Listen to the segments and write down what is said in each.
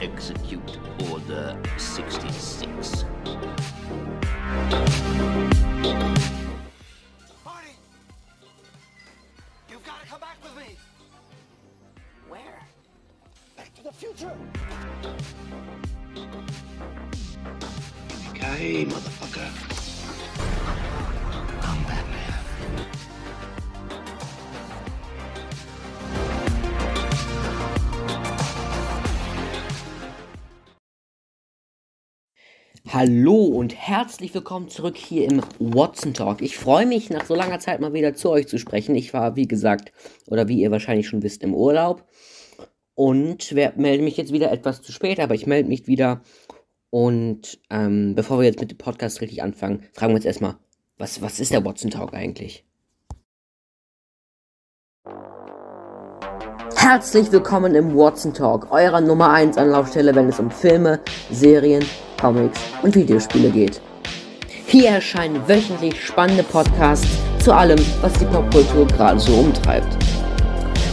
execute Order 66. Marty! You've got to come back with me! Where? Back to the future! Okay, motherfucker. Hallo und herzlich willkommen zurück hier im Watson Talk. Ich freue mich, nach so langer Zeit mal wieder zu euch zu sprechen. Ich war, wie gesagt, oder wie ihr wahrscheinlich schon wisst, im Urlaub und melde mich jetzt wieder etwas zu spät, aber ich melde mich wieder. Und ähm, bevor wir jetzt mit dem Podcast richtig anfangen, fragen wir uns erstmal, was, was ist der Watson Talk eigentlich? Herzlich willkommen im Watson Talk, eurer Nummer 1 Anlaufstelle, wenn es um Filme, Serien, Comics und Videospiele geht. Hier erscheinen wöchentlich spannende Podcasts zu allem, was die Popkultur gerade so umtreibt.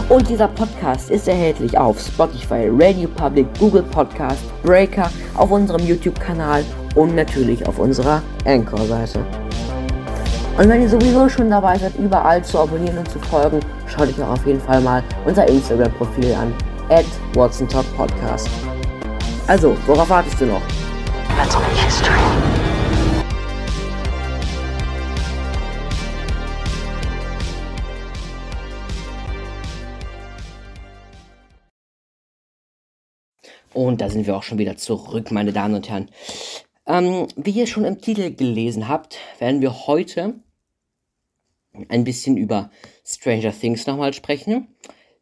Und dieser Podcast ist erhältlich auf Spotify, Radio Public, Google Podcast, Breaker, auf unserem YouTube-Kanal und natürlich auf unserer Anchor-Seite. Und wenn ihr sowieso schon dabei seid, überall zu abonnieren und zu folgen, schaut euch auch auf jeden Fall mal unser Instagram-Profil an, at Podcast. Also, worauf wartest du noch? Let's make history. Und da sind wir auch schon wieder zurück, meine Damen und Herren. Ähm, wie ihr schon im Titel gelesen habt, werden wir heute ein bisschen über Stranger Things nochmal sprechen.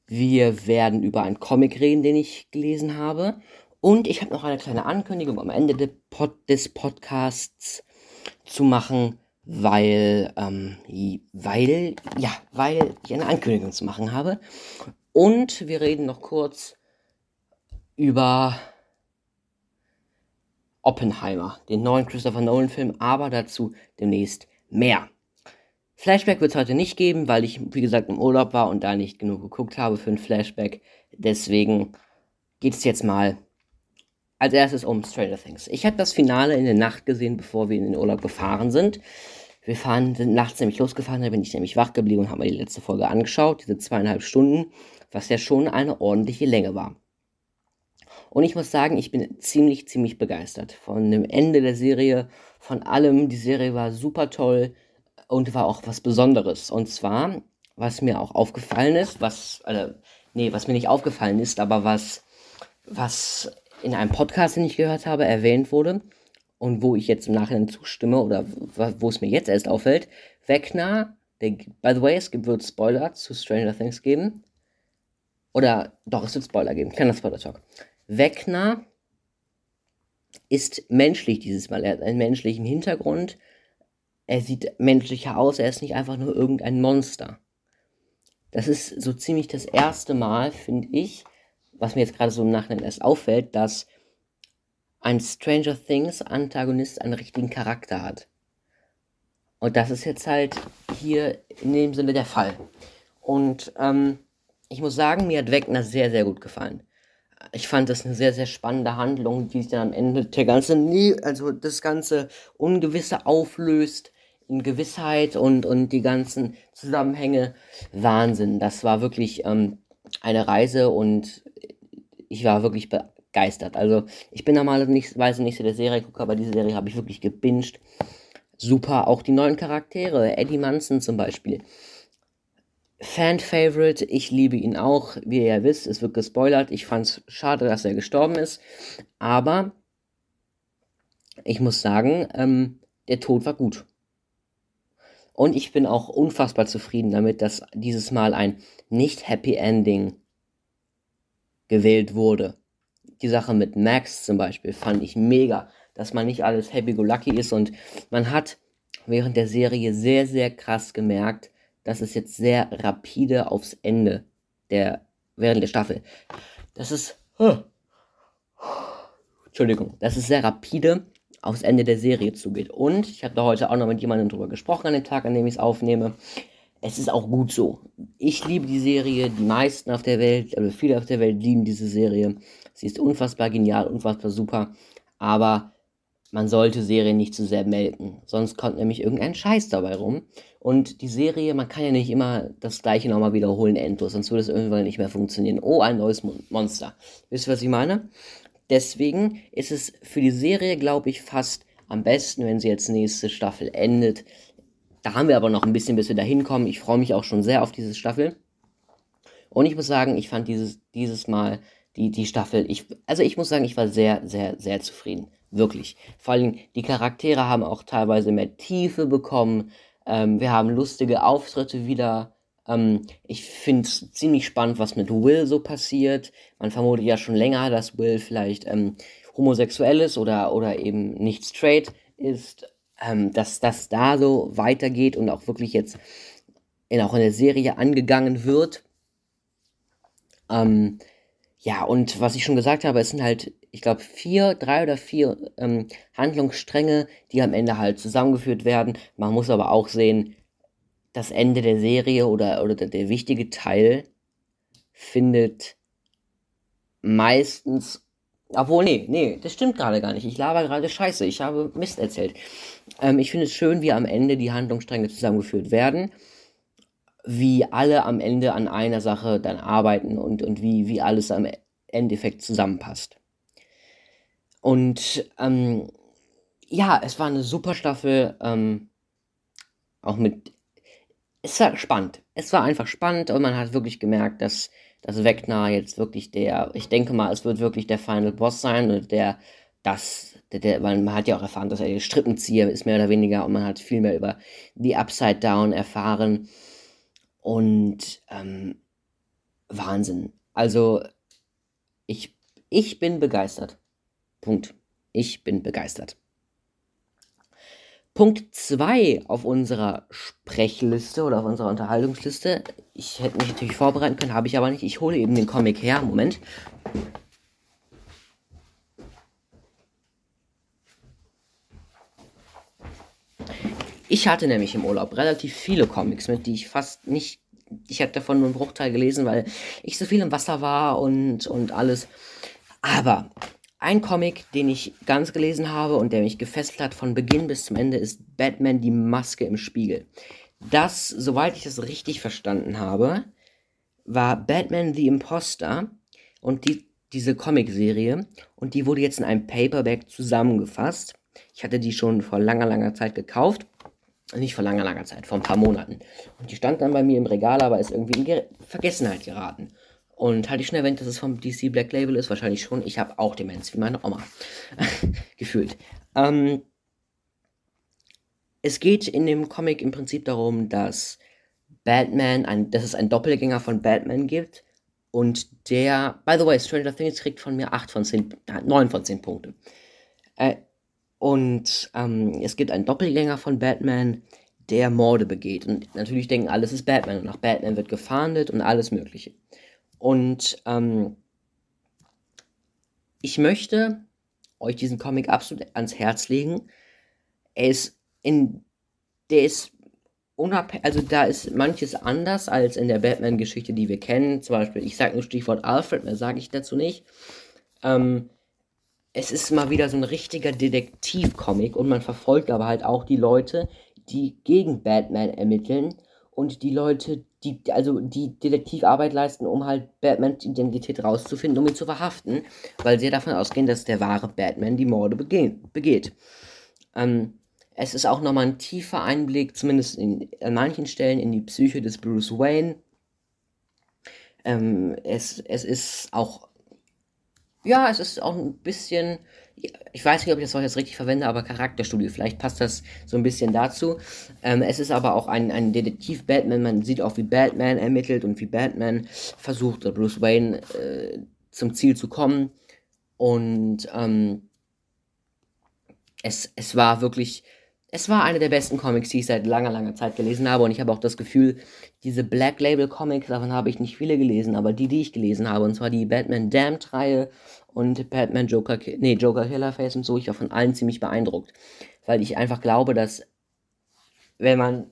Wir werden über einen Comic reden, den ich gelesen habe. Und ich habe noch eine kleine Ankündigung am Ende de Pod des Podcasts zu machen, weil, ähm, weil, ja, weil ich eine Ankündigung zu machen habe. Und wir reden noch kurz über Oppenheimer, den neuen Christopher Nolan-Film, aber dazu demnächst mehr. Flashback wird es heute nicht geben, weil ich, wie gesagt, im Urlaub war und da nicht genug geguckt habe für ein Flashback. Deswegen geht es jetzt mal als erstes um Stranger Things. Ich habe das Finale in der Nacht gesehen, bevor wir in den Urlaub gefahren sind. Wir fahren, sind nachts nämlich losgefahren, da bin ich nämlich wach geblieben und habe mir die letzte Folge angeschaut, diese zweieinhalb Stunden, was ja schon eine ordentliche Länge war. Und ich muss sagen, ich bin ziemlich, ziemlich begeistert von dem Ende der Serie, von allem. Die Serie war super toll und war auch was Besonderes. Und zwar, was mir auch aufgefallen ist, was, also, nee, was mir nicht aufgefallen ist, aber was, was in einem Podcast, den ich gehört habe, erwähnt wurde und wo ich jetzt im Nachhinein zustimme oder wo es mir jetzt erst auffällt, Wegner, der, by the way, es wird Spoiler zu Stranger Things geben. Oder doch, es wird Spoiler geben. Kleiner Spoiler-Talk. Wegner ist menschlich dieses Mal. Er hat einen menschlichen Hintergrund. Er sieht menschlicher aus. Er ist nicht einfach nur irgendein Monster. Das ist so ziemlich das erste Mal, finde ich, was mir jetzt gerade so im Nachhinein erst auffällt, dass ein Stranger Things Antagonist einen richtigen Charakter hat. Und das ist jetzt halt hier in dem Sinne der Fall. Und ähm, ich muss sagen, mir hat Wegner sehr, sehr gut gefallen ich fand das eine sehr, sehr spannende Handlung, die sich dann am Ende der ganze, also das ganze Ungewisse auflöst in Gewissheit und, und die ganzen Zusammenhänge. Wahnsinn. Das war wirklich ähm, eine Reise und ich war wirklich begeistert. Also ich bin normalerweise nicht so der Seriegucker, aber diese Serie habe ich wirklich gebinged. Super, auch die neuen Charaktere, Eddie Munson zum Beispiel. Fan-Favorite. Ich liebe ihn auch. Wie ihr ja wisst, es wird gespoilert. Ich fand es schade, dass er gestorben ist. Aber ich muss sagen, ähm, der Tod war gut. Und ich bin auch unfassbar zufrieden damit, dass dieses Mal ein nicht-Happy Ending gewählt wurde. Die Sache mit Max zum Beispiel fand ich mega, dass man nicht alles happy-go-lucky ist und man hat während der Serie sehr, sehr krass gemerkt, das ist jetzt sehr rapide aufs Ende der, während der Staffel. Das ist, oh, Entschuldigung, das ist sehr rapide aufs Ende der Serie zugeht. Und ich habe da heute auch noch mit jemandem drüber gesprochen an dem Tag, an dem ich es aufnehme. es ist auch gut so. Ich liebe die Serie, die meisten auf der Welt, also viele auf der Welt lieben diese Serie. Sie ist unfassbar genial, unfassbar super, aber man sollte Serien nicht zu sehr melken, sonst kommt nämlich irgendein Scheiß dabei rum. Und die Serie, man kann ja nicht immer das gleiche nochmal wiederholen, endlos, sonst würde es irgendwann nicht mehr funktionieren. Oh, ein neues Monster. Wisst ihr, was ich meine? Deswegen ist es für die Serie, glaube ich, fast am besten, wenn sie jetzt nächste Staffel endet. Da haben wir aber noch ein bisschen, bis wir da hinkommen. Ich freue mich auch schon sehr auf diese Staffel. Und ich muss sagen, ich fand dieses, dieses Mal die, die Staffel, ich, also ich muss sagen, ich war sehr, sehr, sehr zufrieden. Wirklich. Vor allem, die Charaktere haben auch teilweise mehr Tiefe bekommen. Ähm, wir haben lustige Auftritte wieder. Ähm, ich finde es ziemlich spannend, was mit Will so passiert. Man vermutet ja schon länger, dass Will vielleicht ähm, homosexuell ist oder, oder eben nicht straight ist. Ähm, dass das da so weitergeht und auch wirklich jetzt in, auch in der Serie angegangen wird. Ähm, ja, und was ich schon gesagt habe, es sind halt, ich glaube, vier, drei oder vier ähm, Handlungsstränge, die am Ende halt zusammengeführt werden. Man muss aber auch sehen, das Ende der Serie oder, oder der, wichtige Teil findet meistens. Obwohl, nee, nee, das stimmt gerade gar nicht. Ich laber gerade Scheiße. Ich habe Mist erzählt. Ähm, ich finde es schön, wie am Ende die Handlungsstränge zusammengeführt werden wie alle am Ende an einer Sache dann arbeiten und, und wie, wie alles am Endeffekt zusammenpasst. Und ähm, ja, es war eine super Staffel, ähm, auch mit, es war spannend. Es war einfach spannend und man hat wirklich gemerkt, dass, dass Vecna jetzt wirklich der, ich denke mal, es wird wirklich der Final Boss sein und der, das, der, der, man hat ja auch erfahren, dass er der Strippenzieher ist, mehr oder weniger, und man hat viel mehr über die Upside Down erfahren. Und ähm, Wahnsinn. Also, ich, ich bin begeistert. Punkt. Ich bin begeistert. Punkt 2 auf unserer Sprechliste oder auf unserer Unterhaltungsliste. Ich hätte mich natürlich vorbereiten können, habe ich aber nicht. Ich hole eben den Comic her. Moment. Ich hatte nämlich im Urlaub relativ viele Comics mit, die ich fast nicht. Ich hatte davon nur einen Bruchteil gelesen, weil ich so viel im Wasser war und, und alles. Aber ein Comic, den ich ganz gelesen habe und der mich gefesselt hat von Beginn bis zum Ende, ist Batman die Maske im Spiegel. Das, soweit ich das richtig verstanden habe, war Batman the Imposter und die, diese Comicserie und die wurde jetzt in einem Paperback zusammengefasst. Ich hatte die schon vor langer, langer Zeit gekauft nicht vor langer, langer Zeit, vor ein paar Monaten. Und die stand dann bei mir im Regal, aber ist irgendwie in Ger Vergessenheit geraten. Und hatte ich schon erwähnt, dass es vom DC Black Label ist? Wahrscheinlich schon. Ich habe auch Demenz, wie meine Oma. Gefühlt. Ähm, es geht in dem Comic im Prinzip darum, dass Batman, ein, dass es einen Doppelgänger von Batman gibt. Und der, by the way, Stranger Things kriegt von mir 8 von 10, 9 von 10 Punkte. Äh, und ähm, es gibt einen Doppelgänger von Batman, der Morde begeht. Und natürlich denken alle, es ist Batman. Und nach Batman wird gefahndet und alles Mögliche. Und ähm, ich möchte euch diesen Comic absolut ans Herz legen. Er ist in. Der ist unabhängig. Also da ist manches anders als in der Batman-Geschichte, die wir kennen. Zum Beispiel, ich sage nur Stichwort Alfred, mehr sage ich dazu nicht. Ähm, es ist mal wieder so ein richtiger Detektivcomic und man verfolgt aber halt auch die Leute, die gegen Batman ermitteln und die Leute, die also die Detektivarbeit leisten, um halt Batmans Identität rauszufinden, um ihn zu verhaften, weil sie davon ausgehen, dass der wahre Batman die Morde begeht. Ähm, es ist auch nochmal ein tiefer Einblick, zumindest in, an manchen Stellen, in die Psyche des Bruce Wayne. Ähm, es, es ist auch ja, es ist auch ein bisschen, ich weiß nicht, ob ich das Wort jetzt richtig verwende, aber Charakterstudie, vielleicht passt das so ein bisschen dazu. Ähm, es ist aber auch ein, ein Detektiv-Batman, man sieht auch, wie Batman ermittelt und wie Batman versucht, Bruce Wayne äh, zum Ziel zu kommen. Und ähm, es, es war wirklich es war eine der besten Comics, die ich seit langer, langer Zeit gelesen habe. Und ich habe auch das Gefühl, diese Black Label Comics, davon habe ich nicht viele gelesen, aber die, die ich gelesen habe, und zwar die Batman Damned-Reihe und Batman Joker, nee, Joker Killer Face und so, ich war von allen ziemlich beeindruckt. Weil ich einfach glaube, dass, wenn man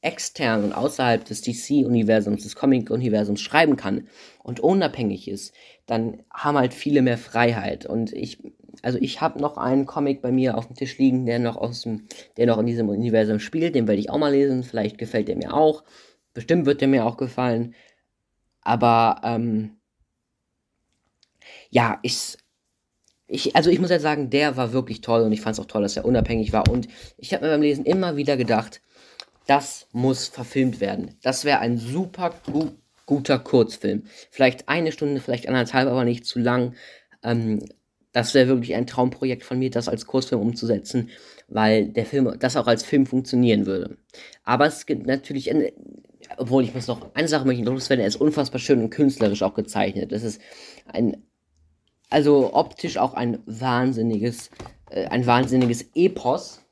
extern und außerhalb des DC-Universums, des Comic-Universums schreiben kann und unabhängig ist, dann haben halt viele mehr Freiheit. Und ich, also ich habe noch einen Comic bei mir auf dem Tisch liegen, der noch aus dem, der noch in diesem Universum spielt, den werde ich auch mal lesen. Vielleicht gefällt der mir auch. Bestimmt wird der mir auch gefallen. Aber ähm, ja, ich, ich, also ich muss halt sagen, der war wirklich toll und ich fand es auch toll, dass er unabhängig war. Und ich habe mir beim Lesen immer wieder gedacht, das muss verfilmt werden. Das wäre ein super gu guter Kurzfilm. Vielleicht eine Stunde, vielleicht anderthalb, aber nicht zu lang. Ähm, das wäre wirklich ein Traumprojekt von mir, das als Kurzfilm umzusetzen, weil der Film, das auch als Film funktionieren würde. Aber es gibt natürlich, obwohl ich muss noch, eine Sache möchte loswerden, er ist unfassbar schön und künstlerisch auch gezeichnet. Es ist ein, also optisch auch ein wahnsinniges, äh, ein wahnsinniges Epos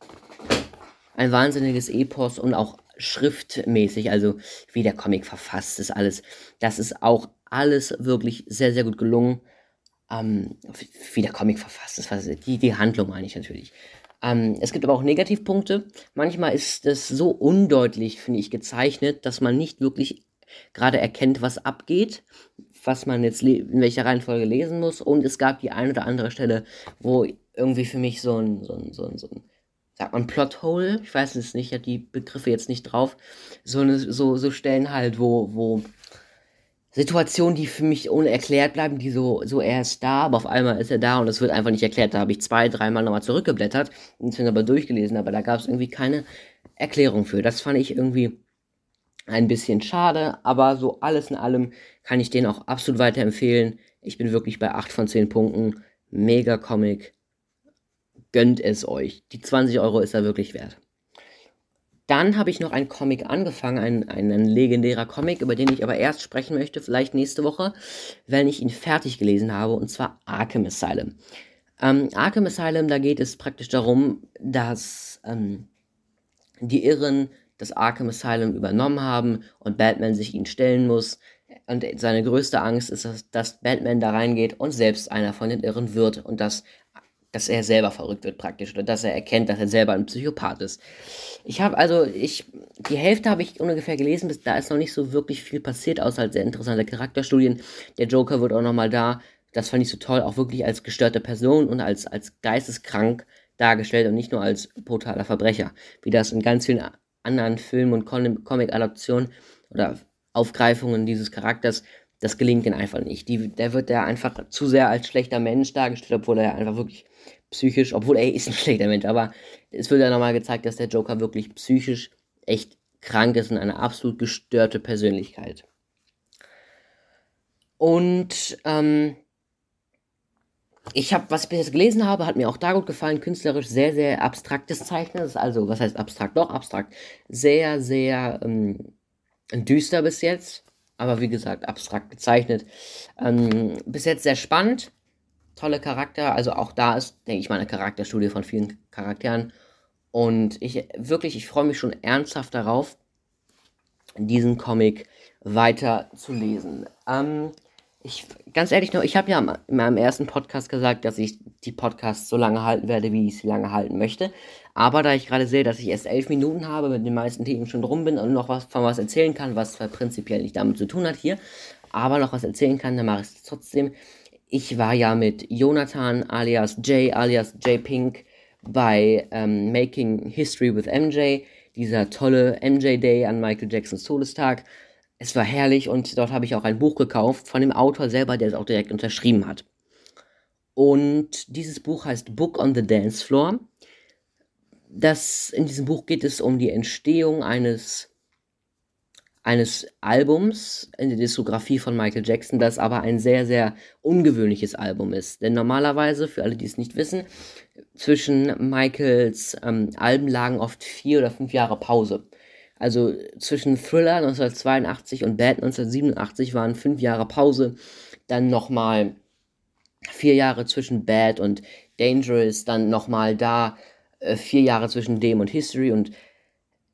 ein wahnsinniges Epos und auch schriftmäßig, also wie der Comic verfasst ist, alles. Das ist auch alles wirklich sehr, sehr gut gelungen. Ähm, wie der Comic verfasst ist, was, die, die Handlung meine ich natürlich. Ähm, es gibt aber auch Negativpunkte. Manchmal ist es so undeutlich, finde ich, gezeichnet, dass man nicht wirklich gerade erkennt, was abgeht, was man jetzt in welcher Reihenfolge lesen muss. Und es gab die eine oder andere Stelle, wo irgendwie für mich so ein, so ein, so ein, so ein sagt man Plothole, ich weiß es nicht, ich habe die Begriffe jetzt nicht drauf, so, eine, so, so Stellen halt, wo, wo Situationen, die für mich unerklärt bleiben, die so, so er ist da, aber auf einmal ist er da und es wird einfach nicht erklärt. Da habe ich zwei, dreimal nochmal zurückgeblättert es aber durchgelesen, aber da gab es irgendwie keine Erklärung für. Das fand ich irgendwie ein bisschen schade, aber so alles in allem kann ich den auch absolut weiterempfehlen. Ich bin wirklich bei 8 von 10 Punkten. Mega Comic gönnt es euch. Die 20 Euro ist er wirklich wert. Dann habe ich noch einen Comic angefangen, ein, ein, ein, legendärer Comic, über den ich aber erst sprechen möchte, vielleicht nächste Woche, wenn ich ihn fertig gelesen habe, und zwar Arkham Asylum. Ähm, Arkham Asylum, da geht es praktisch darum, dass ähm, die Irren das Arkham Asylum übernommen haben und Batman sich ihnen stellen muss. Und seine größte Angst ist, dass, dass Batman da reingeht und selbst einer von den Irren wird und dass dass er selber verrückt wird praktisch oder dass er erkennt, dass er selber ein Psychopath ist. Ich habe also, ich, die Hälfte habe ich ungefähr gelesen, bis da ist noch nicht so wirklich viel passiert, außer halt sehr interessante Charakterstudien. Der Joker wird auch nochmal da, das fand ich so toll, auch wirklich als gestörte Person und als, als geisteskrank dargestellt und nicht nur als brutaler Verbrecher, wie das in ganz vielen anderen Filmen und Comic-Adaptionen oder Aufgreifungen dieses Charakters das gelingt ihm einfach nicht. Die, der wird da einfach zu sehr als schlechter Mensch dargestellt, obwohl er einfach wirklich psychisch, obwohl er ist ein schlechter Mensch, aber es wird ja nochmal gezeigt, dass der Joker wirklich psychisch echt krank ist und eine absolut gestörte Persönlichkeit. Und ähm, ich habe, was ich bis jetzt gelesen habe, hat mir auch da gut gefallen, künstlerisch sehr, sehr abstraktes Zeichnen. Das ist also, was heißt abstrakt? Doch, abstrakt. Sehr, sehr ähm, düster bis jetzt aber wie gesagt, abstrakt gezeichnet. Ähm, bis jetzt sehr spannend, tolle Charakter, also auch da ist, denke ich mal, eine Charakterstudie von vielen Charakteren. Und ich wirklich, ich freue mich schon ernsthaft darauf, diesen Comic weiter zu lesen. Ähm, ich, ganz ehrlich noch, ich habe ja in meinem ersten Podcast gesagt, dass ich die Podcasts so lange halten werde, wie ich sie lange halten möchte. Aber da ich gerade sehe, dass ich erst elf Minuten habe, mit den meisten Themen schon drum bin und noch was von was erzählen kann, was zwar prinzipiell nicht damit zu tun hat hier, aber noch was erzählen kann, dann mache ich es trotzdem. Ich war ja mit Jonathan alias Jay alias J Pink bei ähm, Making History with MJ, dieser tolle MJ Day an Michael Jacksons Todestag. Es war herrlich und dort habe ich auch ein Buch gekauft von dem Autor selber, der es auch direkt unterschrieben hat. Und dieses Buch heißt Book on the Dance Floor das, in diesem Buch geht es um die Entstehung eines, eines Albums in der Diskografie von Michael Jackson, das aber ein sehr, sehr ungewöhnliches Album ist. Denn normalerweise, für alle, die es nicht wissen, zwischen Michaels ähm, Alben lagen oft vier oder fünf Jahre Pause. Also zwischen Thriller 1982 und Bad 1987 waren fünf Jahre Pause. Dann nochmal vier Jahre zwischen Bad und Dangerous, dann nochmal da äh, vier Jahre zwischen dem und History und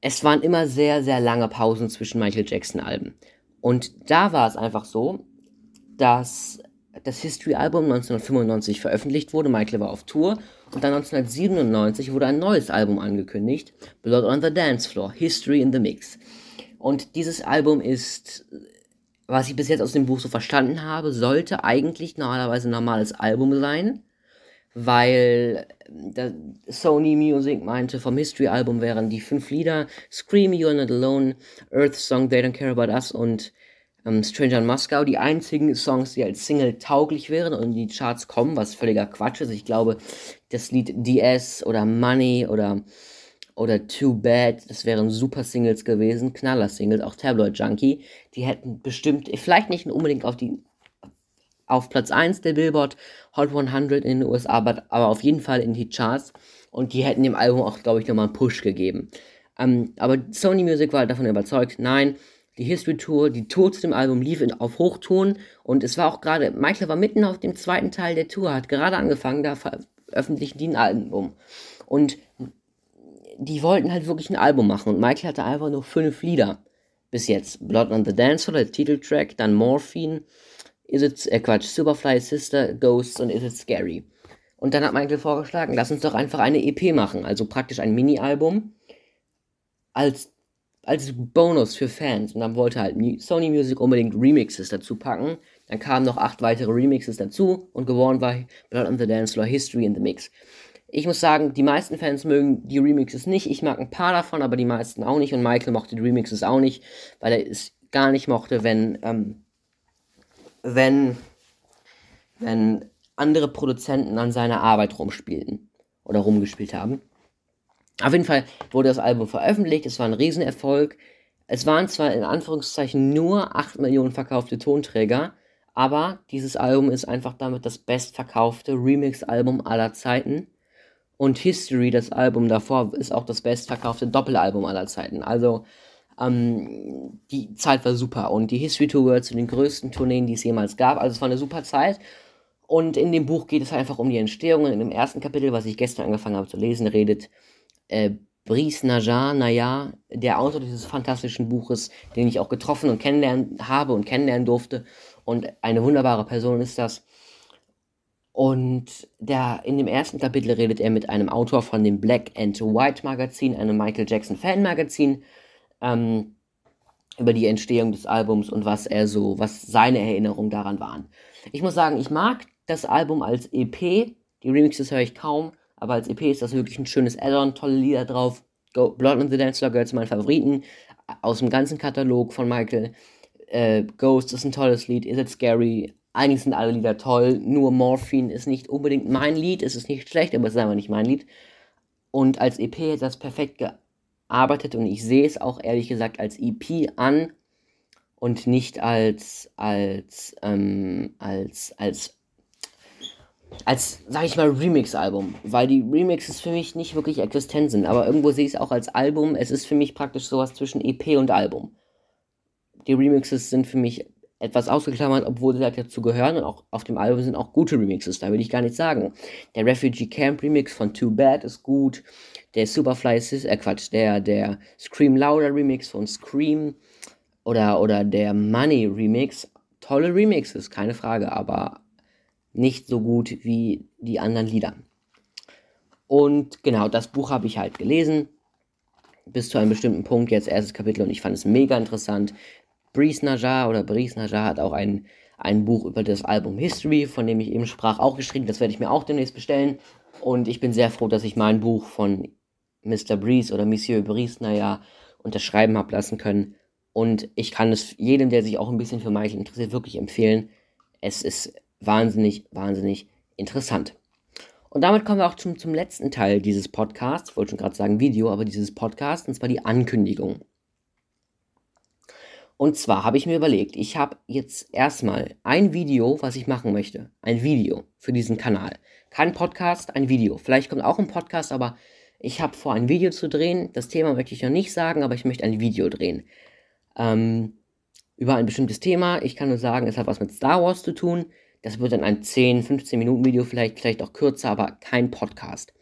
es waren immer sehr, sehr lange Pausen zwischen Michael Jackson-Alben. Und da war es einfach so, dass das History-Album 1995 veröffentlicht wurde. Michael war auf Tour. Und dann 1997 wurde ein neues Album angekündigt. Blood on the Dance Floor. History in the Mix. Und dieses Album ist, was ich bis jetzt aus dem Buch so verstanden habe, sollte eigentlich normalerweise ein normales Album sein. Weil Sony Music meinte, vom History-Album wären die fünf Lieder Scream, You're Not Alone, Earth Song, They Don't Care About Us und ähm, Stranger in Moscow die einzigen Songs, die als Single tauglich wären und in die Charts kommen, was völliger Quatsch ist. Ich glaube, das Lied DS oder Money oder, oder Too Bad, das wären super Singles gewesen, Knaller-Singles, auch Tabloid Junkie. Die hätten bestimmt, vielleicht nicht unbedingt auf die auf Platz 1 der Billboard Hot 100 in den USA, aber, aber auf jeden Fall in die Charts. Und die hätten dem Album auch, glaube ich, nochmal einen Push gegeben. Ähm, aber Sony Music war halt davon überzeugt, nein, die History Tour, die Tour zu dem Album lief in, auf Hochton und es war auch gerade, Michael war mitten auf dem zweiten Teil der Tour, hat gerade angefangen, da veröffentlichen die ein Album. Und die wollten halt wirklich ein Album machen und Michael hatte einfach nur fünf Lieder bis jetzt. Blood on the Dance der Titeltrack, dann Morphine, Is It, äh Quatsch, Superfly Sister, Ghosts und Is It Scary. Und dann hat Michael vorgeschlagen, lass uns doch einfach eine EP machen, also praktisch ein Mini-Album als als Bonus für Fans. Und dann wollte halt Sony Music unbedingt Remixes dazu packen. Dann kamen noch acht weitere Remixes dazu und gewonnen war Blood on the Dance Floor History in the Mix. Ich muss sagen, die meisten Fans mögen die Remixes nicht. Ich mag ein paar davon, aber die meisten auch nicht. Und Michael mochte die Remixes auch nicht, weil er es gar nicht mochte, wenn, ähm, wenn, wenn andere Produzenten an seiner Arbeit rumspielten oder rumgespielt haben. Auf jeden Fall wurde das Album veröffentlicht, es war ein Riesenerfolg. Es waren zwar in Anführungszeichen nur 8 Millionen verkaufte Tonträger, aber dieses Album ist einfach damit das bestverkaufte Remix-Album aller Zeiten. Und History, das Album davor, ist auch das bestverkaufte Doppelalbum aller Zeiten. Also, ähm, die Zeit war super. Und die History Tour gehört zu den größten Tourneen, die es jemals gab. Also, es war eine super Zeit. Und in dem Buch geht es einfach um die Entstehung. In dem ersten Kapitel, was ich gestern angefangen habe zu lesen, redet äh, Brice Najar, naja, der Autor dieses fantastischen Buches, den ich auch getroffen und kennenlernen habe und kennenlernen durfte. Und eine wunderbare Person ist das. Und der, in dem ersten Kapitel redet er mit einem Autor von dem Black and White Magazin, einem Michael Jackson Fan Magazin, ähm, über die Entstehung des Albums und was er so, was seine Erinnerungen daran waren. Ich muss sagen, ich mag das Album als EP. Die Remixes höre ich kaum, aber als EP ist das wirklich ein schönes Add-on, tolle Lieder drauf. Go, Blood on the Dance Floor gehört zu meinen Favoriten aus dem ganzen Katalog von Michael. Äh, Ghost ist ein tolles Lied, Is It Scary? Eigentlich sind alle Lieder toll, nur Morphine ist nicht unbedingt mein Lied, es ist nicht schlecht, aber es ist einfach nicht mein Lied. Und als EP ist das perfekt gearbeitet und ich sehe es auch ehrlich gesagt als EP an und nicht als, als, ähm, als, als als, sag ich mal, Remix-Album, weil die Remixes für mich nicht wirklich existent sind, aber irgendwo sehe ich es auch als Album. Es ist für mich praktisch sowas zwischen EP und Album. Die Remixes sind für mich etwas ausgeklammert, obwohl sie halt dazu gehören. Und auch auf dem Album sind auch gute Remixes, da will ich gar nicht sagen. Der Refugee Camp Remix von Too Bad ist gut, der Superfly, äh Quatsch, der, der Scream Louder Remix von Scream oder, oder der Money Remix, tolle Remixes, keine Frage, aber nicht so gut wie die anderen Lieder. Und genau, das Buch habe ich halt gelesen. Bis zu einem bestimmten Punkt, jetzt erstes Kapitel, und ich fand es mega interessant. Brice Najar oder Brice Najar hat auch ein, ein Buch über das Album History, von dem ich eben sprach, auch geschrieben. Das werde ich mir auch demnächst bestellen. Und ich bin sehr froh, dass ich mein Buch von Mr. Brice oder Monsieur Brice Najar unterschreiben habe lassen können. Und ich kann es jedem, der sich auch ein bisschen für Michael interessiert, wirklich empfehlen. Es ist wahnsinnig, wahnsinnig interessant. Und damit kommen wir auch zum, zum letzten Teil dieses Podcasts. Ich wollte schon gerade sagen Video, aber dieses Podcast, und zwar die Ankündigung. Und zwar habe ich mir überlegt, ich habe jetzt erstmal ein Video, was ich machen möchte. Ein Video für diesen Kanal. Kein Podcast, ein Video. Vielleicht kommt auch ein Podcast, aber ich habe vor, ein Video zu drehen. Das Thema möchte ich noch nicht sagen, aber ich möchte ein Video drehen. Ähm, über ein bestimmtes Thema. Ich kann nur sagen, es hat was mit Star Wars zu tun. Das wird dann ein 10, 15 Minuten Video, vielleicht, vielleicht auch kürzer, aber kein Podcast.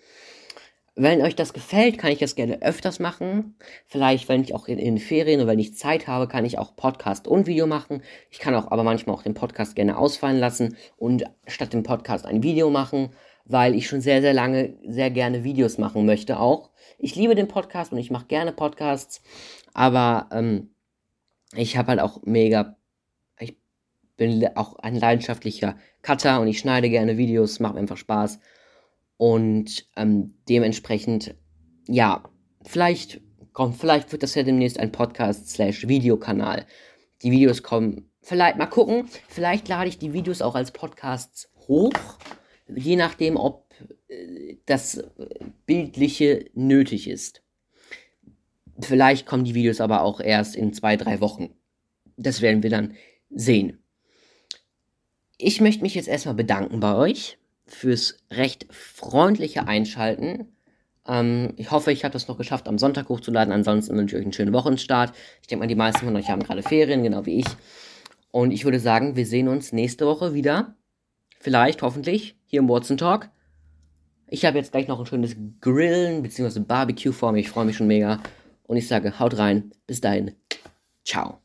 Wenn euch das gefällt, kann ich das gerne öfters machen. Vielleicht, wenn ich auch in, in Ferien oder wenn ich Zeit habe, kann ich auch Podcast und Video machen. Ich kann auch aber manchmal auch den Podcast gerne ausfallen lassen und statt dem Podcast ein Video machen, weil ich schon sehr, sehr lange sehr gerne Videos machen möchte auch. Ich liebe den Podcast und ich mache gerne Podcasts, aber ähm, ich habe halt auch mega, bin auch ein leidenschaftlicher Cutter und ich schneide gerne Videos, macht mir einfach Spaß. Und ähm, dementsprechend, ja, vielleicht kommt, vielleicht wird das ja demnächst ein Podcast slash Videokanal. Die Videos kommen, vielleicht mal gucken, vielleicht lade ich die Videos auch als Podcasts hoch, je nachdem, ob äh, das Bildliche nötig ist. Vielleicht kommen die Videos aber auch erst in zwei, drei Wochen. Das werden wir dann sehen. Ich möchte mich jetzt erstmal bedanken bei euch fürs recht freundliche Einschalten. Ähm, ich hoffe, ich habe das noch geschafft, am Sonntag hochzuladen. Ansonsten wünsche ich euch einen schönen Wochenstart. Ich denke mal, die meisten von euch haben gerade Ferien, genau wie ich. Und ich würde sagen, wir sehen uns nächste Woche wieder. Vielleicht, hoffentlich, hier im Watson Talk. Ich habe jetzt gleich noch ein schönes Grillen bzw. Barbecue vor mir. Ich freue mich schon mega. Und ich sage, haut rein. Bis dahin. Ciao.